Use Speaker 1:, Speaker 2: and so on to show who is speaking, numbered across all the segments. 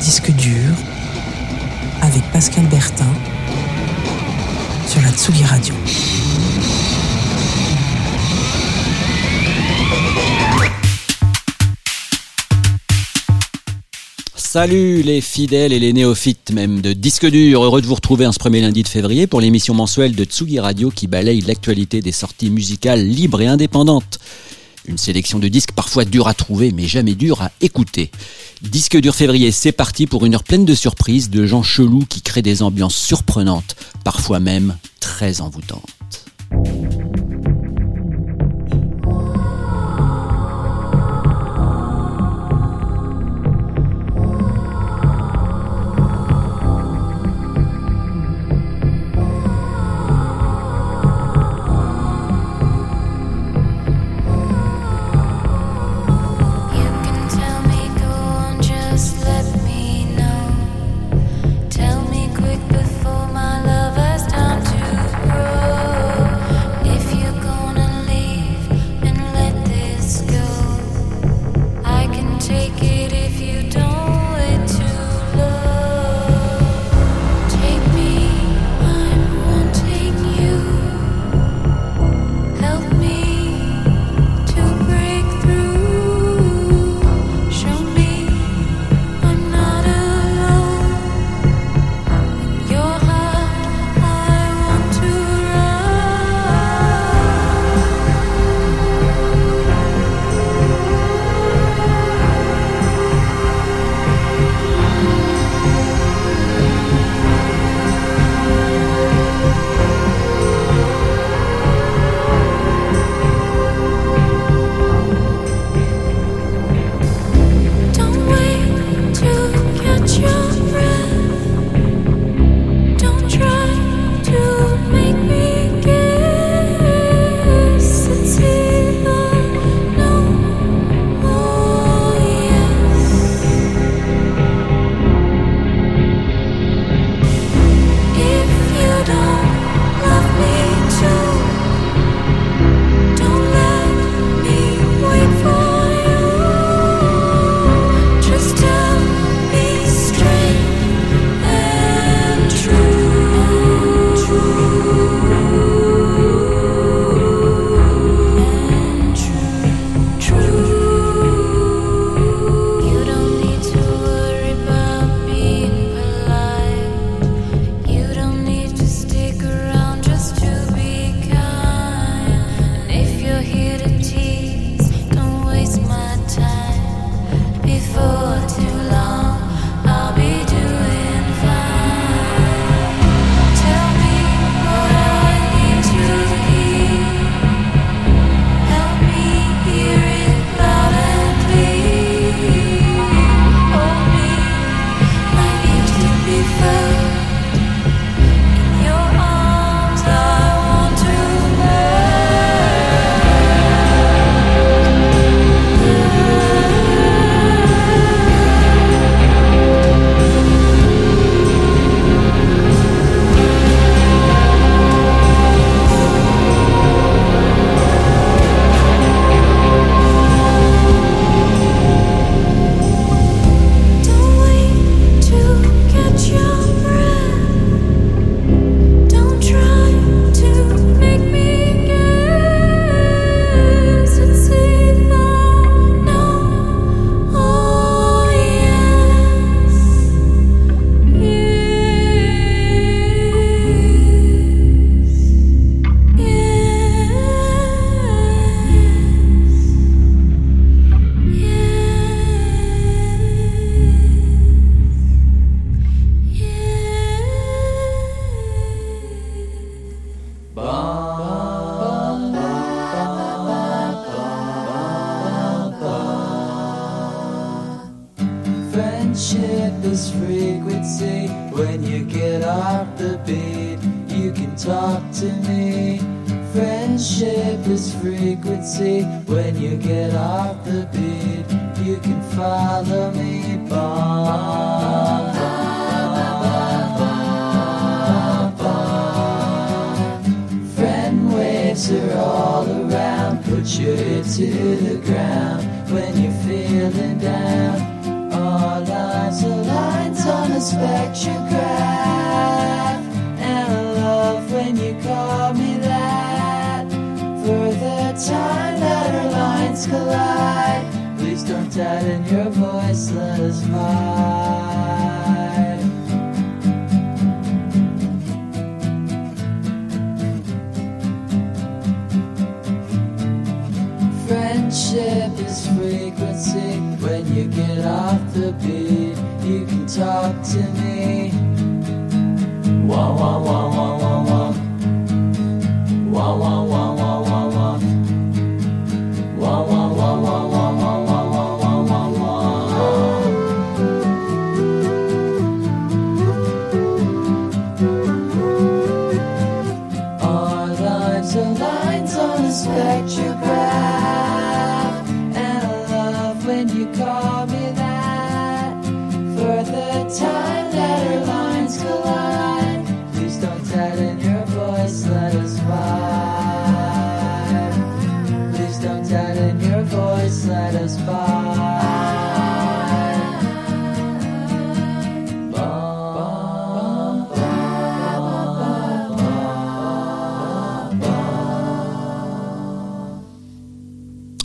Speaker 1: Disque dur avec Pascal Bertin sur la Tsugi Radio.
Speaker 2: Salut les fidèles et les néophytes même de Disque Dur, heureux de vous retrouver en ce premier lundi de février pour l'émission mensuelle de Tsugi Radio qui balaye l'actualité des sorties musicales libres et indépendantes. Une sélection de disques parfois durs à trouver mais jamais durs à écouter. Disque dur février, c'est parti pour une heure pleine de surprises, de gens chelous qui créent des ambiances surprenantes, parfois même très envoûtantes.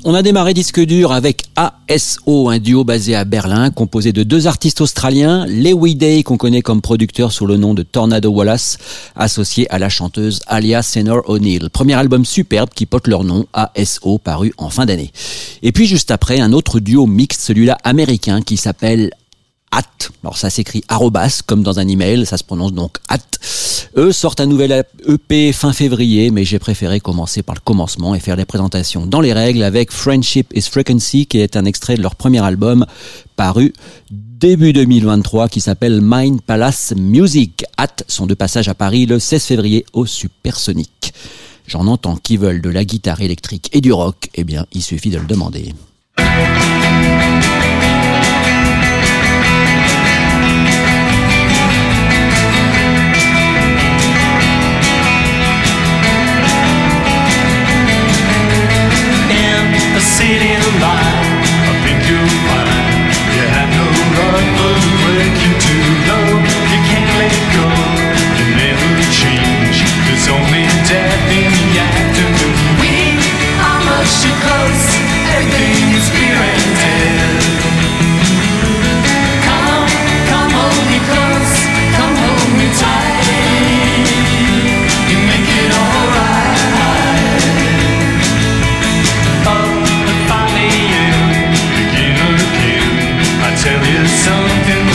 Speaker 3: On a
Speaker 4: démarré disque dur avec ASO, un duo basé à Berlin, composé de deux artistes australiens, Lewy Day, qu'on connaît comme producteur sous le nom de Tornado Wallace, associé à la chanteuse Alia Senor O'Neill. Premier album superbe qui porte leur nom, ASO, paru en fin d'année. Et puis juste après, un autre duo mixte, celui-là américain, qui s'appelle At. Alors ça s'écrit arrobas comme dans un email, ça se prononce donc at. Eux sortent un nouvel EP fin février, mais j'ai préféré commencer par le commencement et faire les présentations dans les règles avec Friendship is Frequency, qui est un extrait de leur premier album paru début 2023 qui s'appelle Mind Palace Music. At sont de passage à Paris le 16 février au Supersonic. J'en entends qui veulent de la guitare électrique et du rock, eh bien il suffit de le demander.
Speaker 5: Something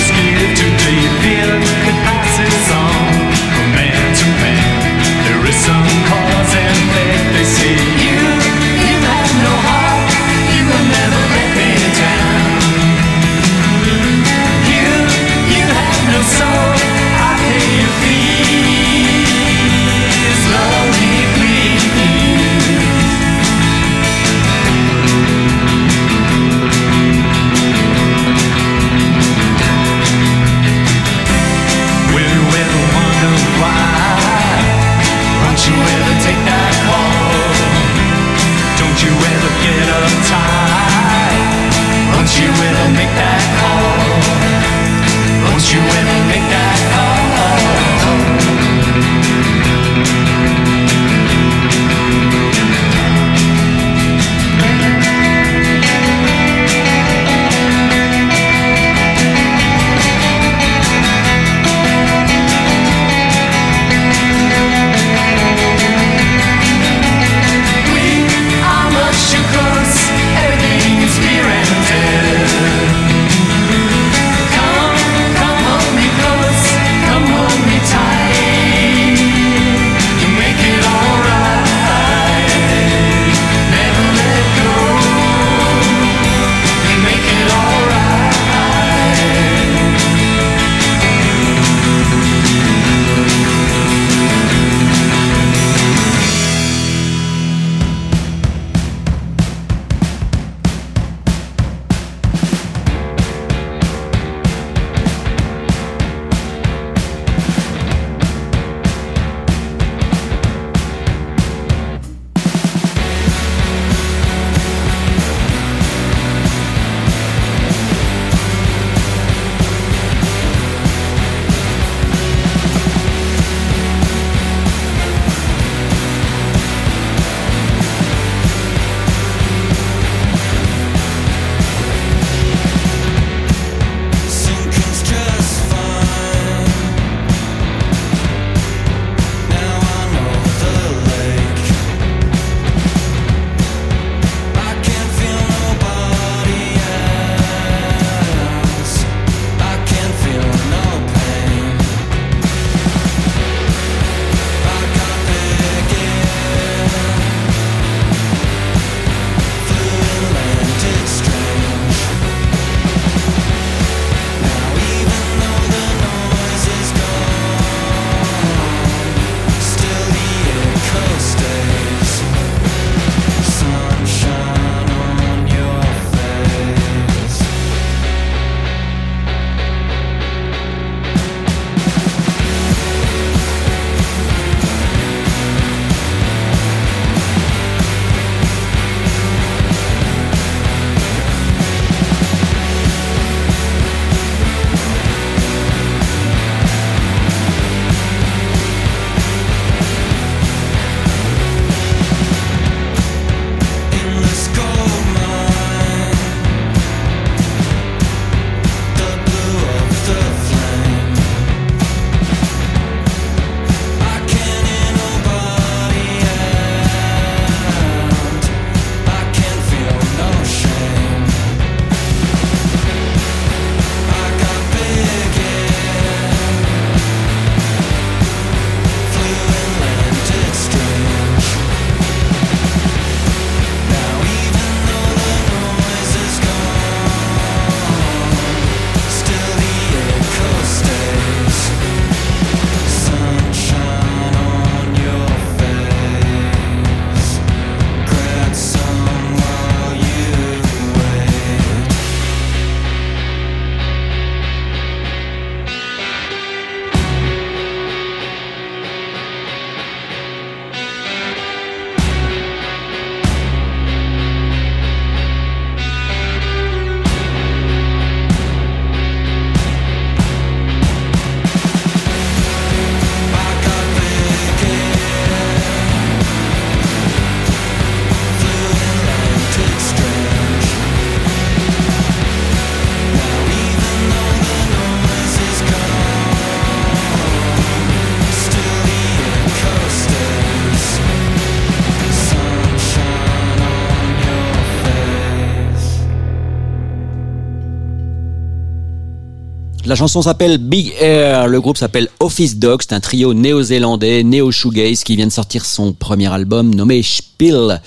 Speaker 4: La chanson s'appelle Big Air, le groupe s'appelle Office Dogs, c'est un trio néo-zélandais, néo-shoegaze qui vient de sortir son premier album nommé Spill.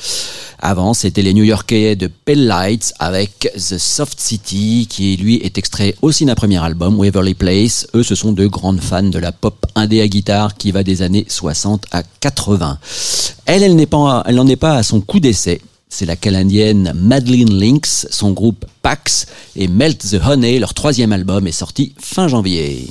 Speaker 4: Avant, c'était les New-Yorkais de Pale Lights avec The Soft City, qui lui est extrait aussi d'un premier album, Waverly Place. Eux, ce sont deux grandes fans de la pop indé à guitare qui va des années 60 à 80. Elle, elle n'en est pas à son coup d'essai. C'est la canadienne Madeline Lynx, son groupe Pax et Melt the Honey, leur troisième album est sorti fin janvier.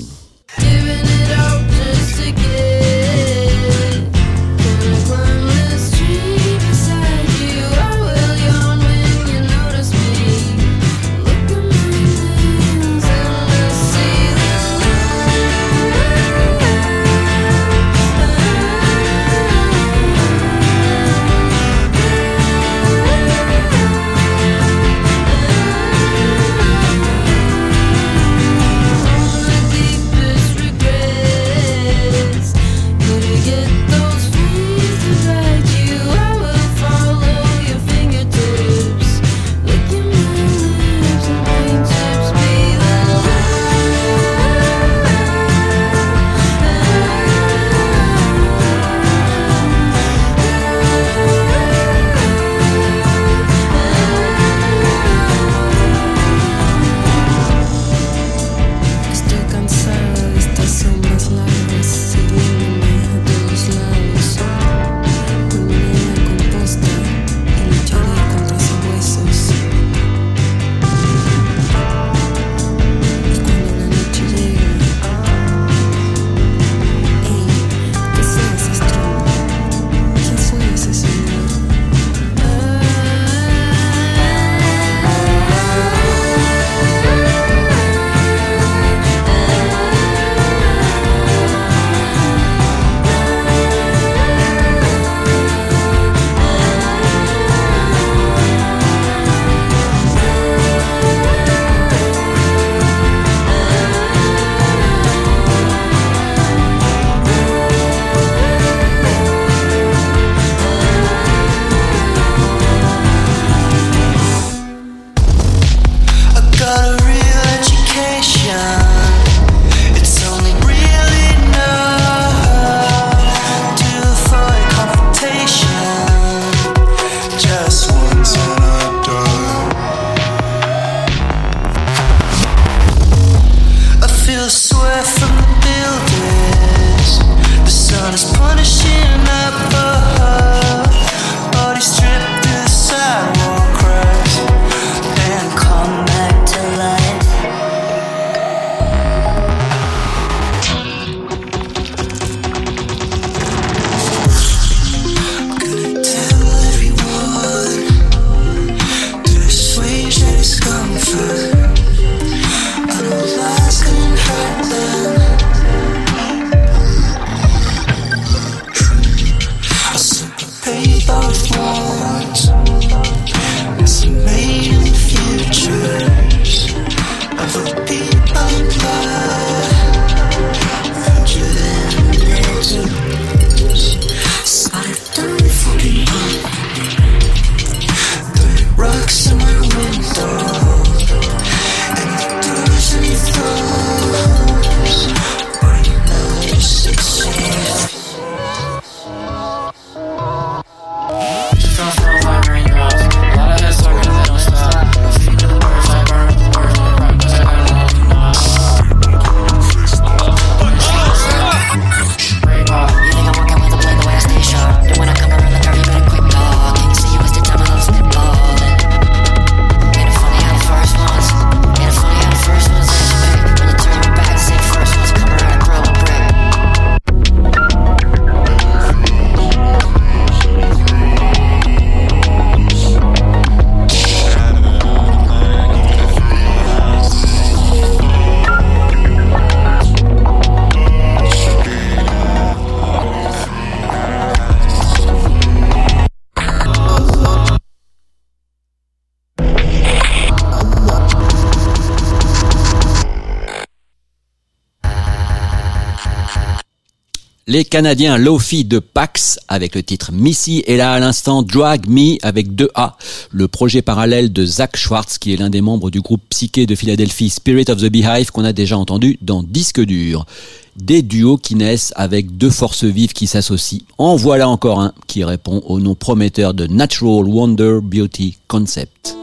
Speaker 4: Les Canadiens Lofi de Pax avec le titre Missy et là à l'instant Drag Me avec 2 A, le projet parallèle de Zach Schwartz qui est l'un des membres du groupe psyché de Philadelphie Spirit of the Beehive qu'on a déjà entendu dans Disque dur. Des duos qui naissent avec deux forces vives qui s'associent. En voilà encore un qui répond au nom prometteur de Natural Wonder Beauty Concept.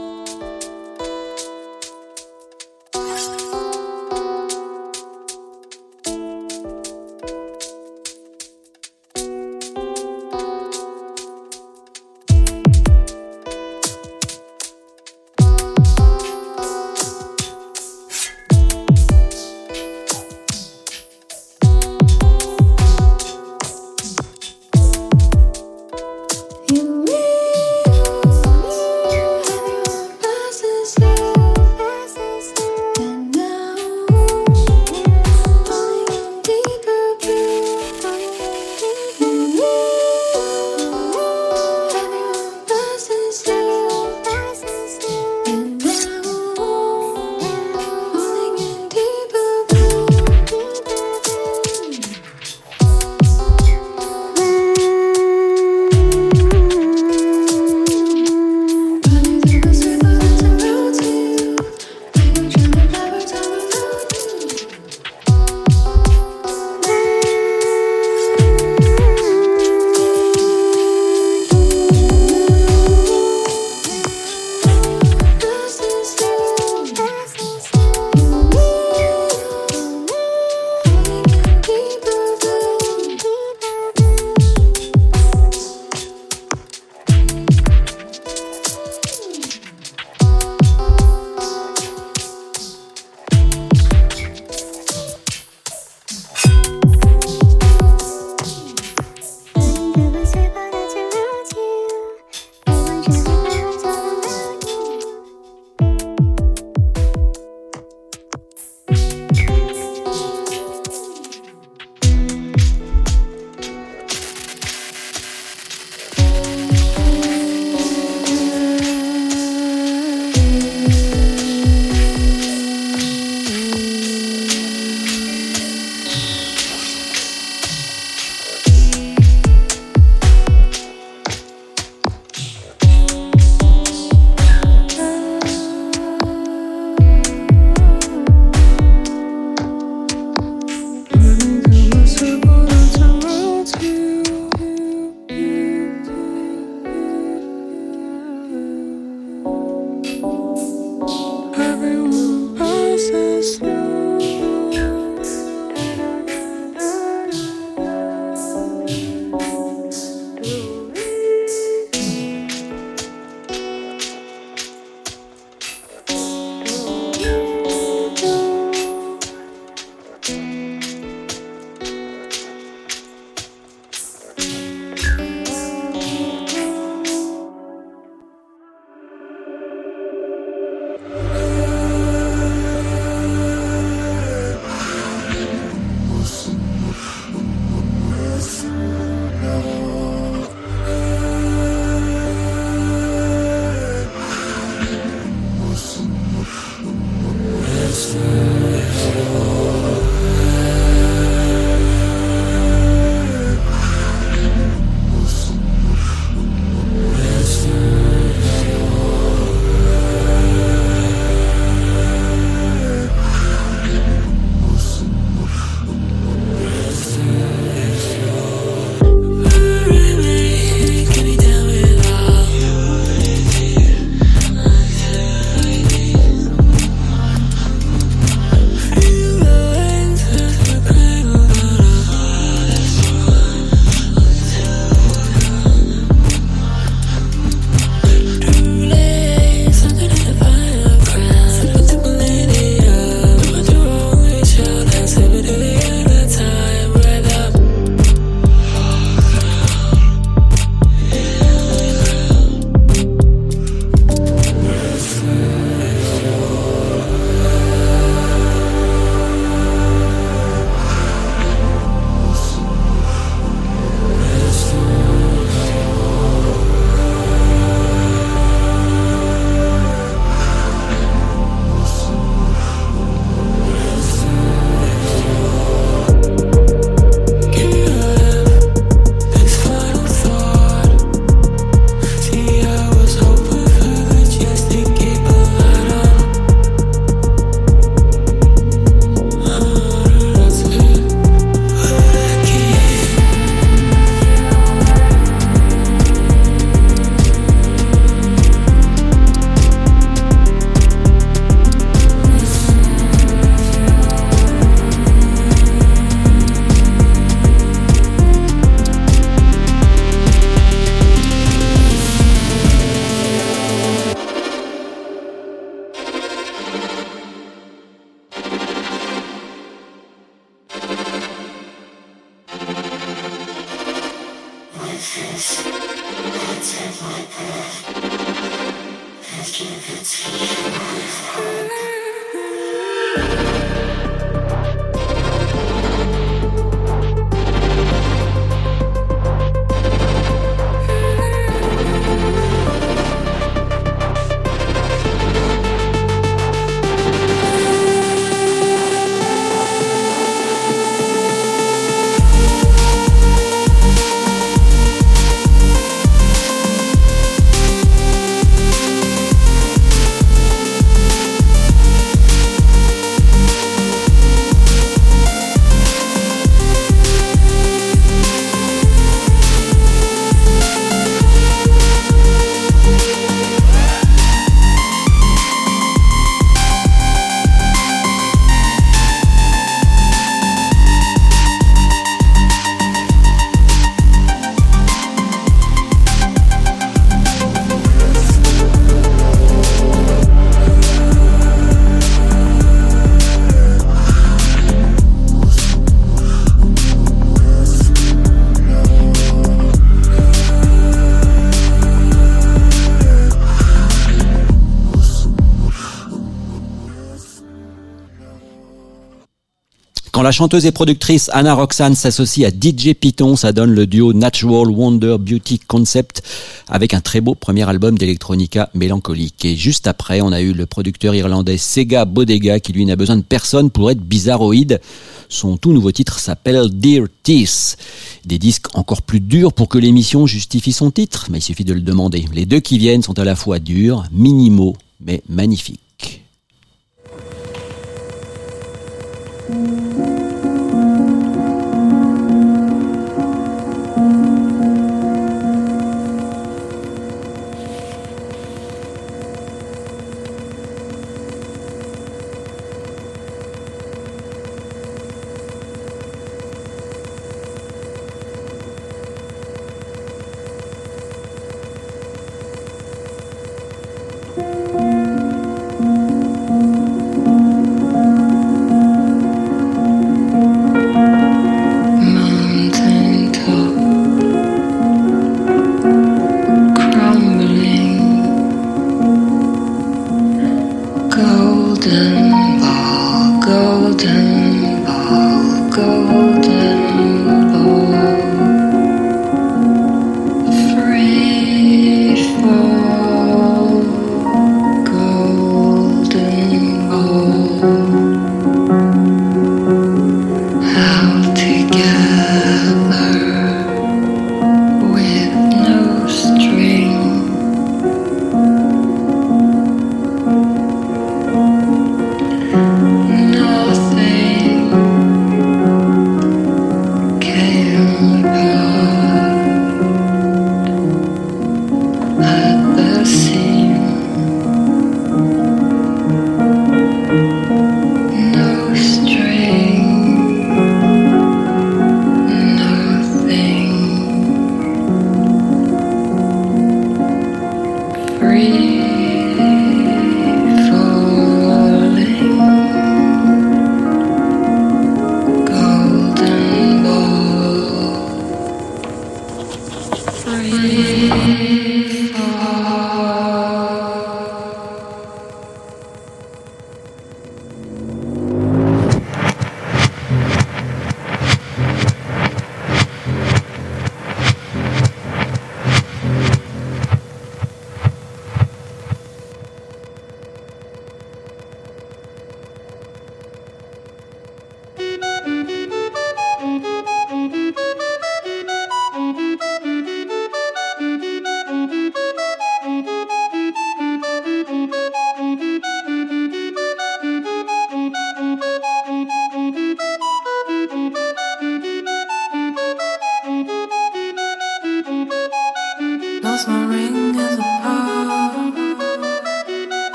Speaker 6: La chanteuse et productrice Anna Roxanne s'associe à DJ Python, ça donne le duo Natural Wonder Beauty Concept avec un très beau premier album d'electronica mélancolique. Et juste après, on a eu le producteur irlandais Sega Bodega qui lui n'a besoin de personne pour être bizarroïde. Son tout nouveau titre s'appelle Dear Teeth. Des disques encore plus durs pour que l'émission justifie son titre, mais il suffit de le demander. Les deux qui viennent sont à la fois durs, minimaux, mais magnifiques.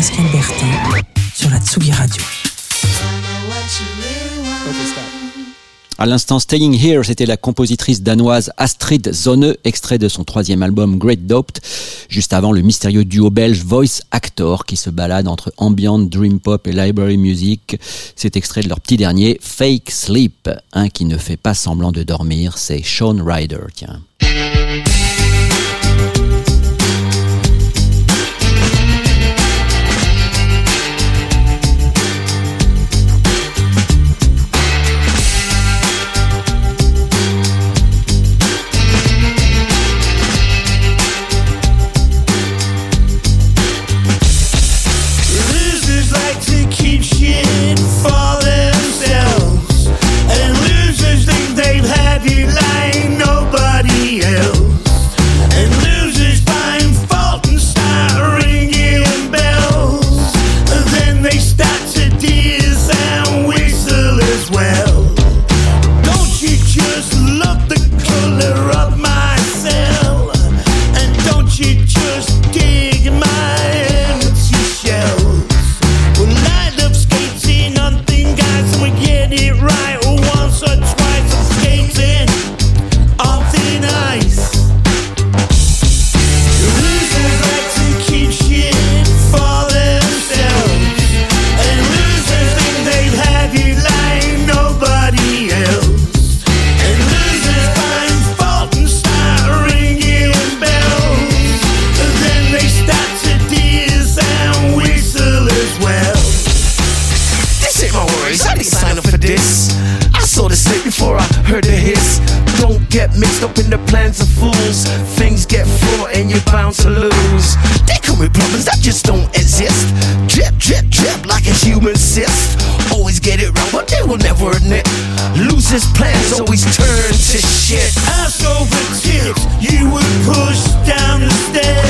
Speaker 1: Sur.
Speaker 4: À l'instant, Staying Here, c'était la compositrice danoise Astrid Zonne, extrait de son troisième album Great Dopt, juste avant le mystérieux duo belge Voice Actor qui se balade entre ambient, dream pop et library music. C'est extrait de leur petit dernier, Fake Sleep, un qui ne fait pas semblant de dormir, c'est Sean Ryder, tiens.
Speaker 7: human cyst. Always get it wrong, but they will never admit. Losers' plans always turn to shit.
Speaker 8: I saw the tips you would push down the stairs.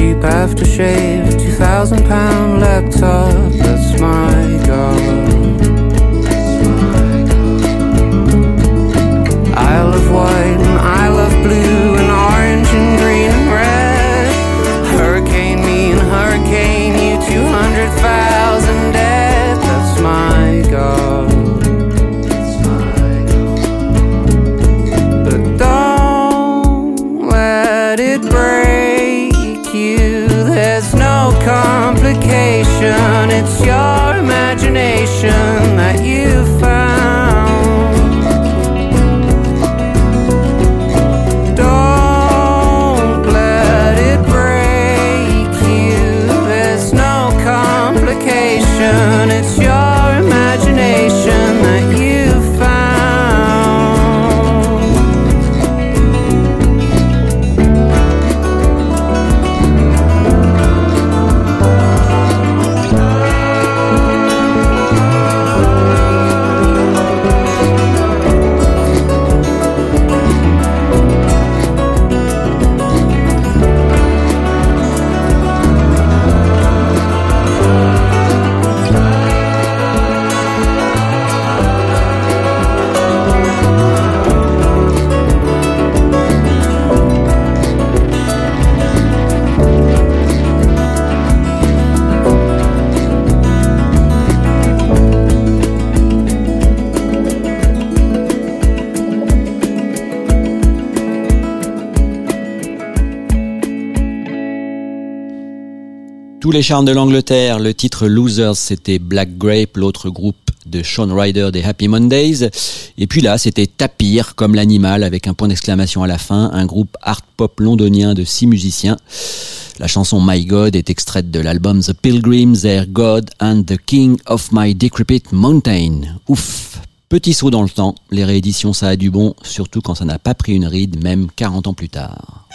Speaker 9: Cheap aftershave, two thousand pound laptop. That's my God. I love white and I love blue It's your imagination that you
Speaker 4: les charmes de l'Angleterre, le titre Losers, c'était Black Grape, l'autre groupe de Sean Ryder des Happy Mondays. Et puis là, c'était Tapir, comme l'animal, avec un point d'exclamation à la fin, un groupe art pop londonien de six musiciens. La chanson My God est extraite de l'album The Pilgrims, Their God and the King of My Decrepit Mountain. Ouf Petit saut dans le temps, les rééditions ça a du bon, surtout quand ça n'a pas pris une ride, même 40 ans plus tard.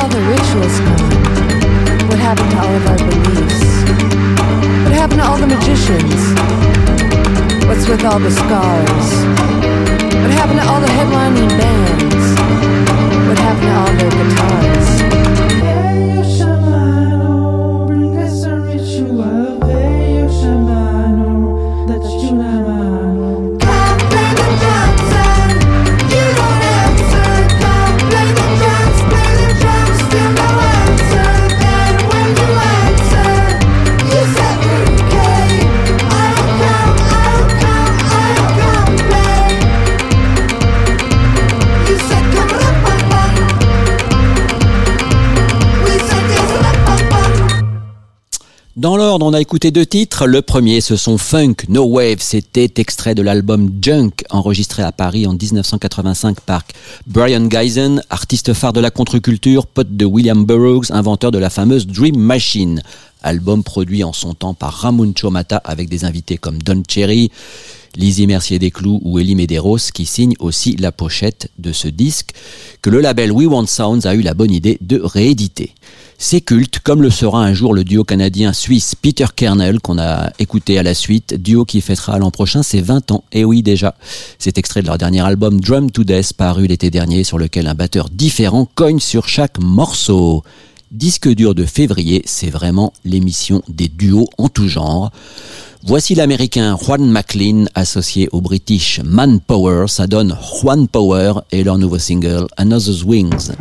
Speaker 10: all the rituals
Speaker 11: gone? What happened to
Speaker 10: all of our beliefs? What happened to all the
Speaker 12: magicians? What's with all the scars? What happened to all the headlining bands? What happened to all their guitars?
Speaker 4: On a écouté deux titres. Le premier, ce sont Funk No Wave. C'était extrait de l'album Junk, enregistré à Paris en 1985 par Brian Geisen, artiste phare de la contre-culture, pote de William Burroughs, inventeur de la fameuse Dream Machine. Album produit en son temps par Ramon Chomata avec des invités comme Don Cherry, Lizzie Mercier Desclous ou Elie Medeiros qui signent aussi la pochette de ce disque que le label We Want Sounds a eu la bonne idée de rééditer. C'est culte, comme le sera un jour le duo canadien-suisse Peter Kernel, qu'on a écouté à la suite, duo qui fêtera l'an prochain ses 20 ans, et oui déjà. C'est extrait de leur dernier album Drum to Death, paru l'été dernier, sur lequel un batteur différent cogne sur chaque morceau. Disque dur de février, c'est vraiment l'émission des duos en tout genre. Voici l'américain Juan McLean associé au british Manpower, ça donne Juan Power et leur nouveau single Another's Wings.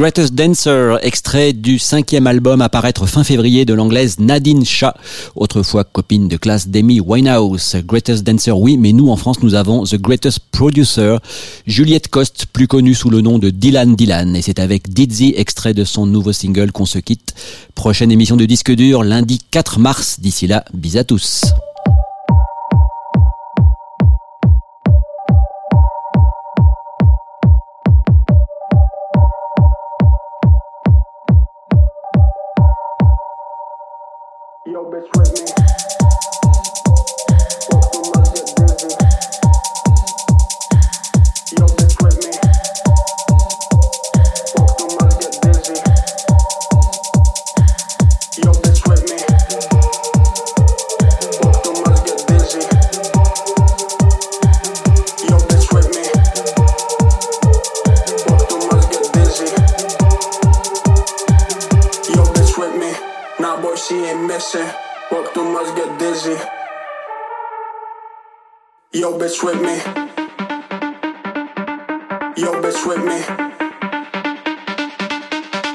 Speaker 3: Greatest Dancer,
Speaker 4: extrait du cinquième album à paraître fin février de l'anglaise Nadine Shah, autrefois copine de classe d'Amy Winehouse. Greatest Dancer, oui, mais nous en France, nous avons The Greatest Producer, Juliette Coste, plus connue sous le nom de Dylan Dylan. Et c'est avec Dizzy, extrait de son nouveau single, qu'on se quitte. Prochaine émission de Disque Dur, lundi 4 mars. D'ici là, bis à tous.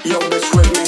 Speaker 13: Yo, this me.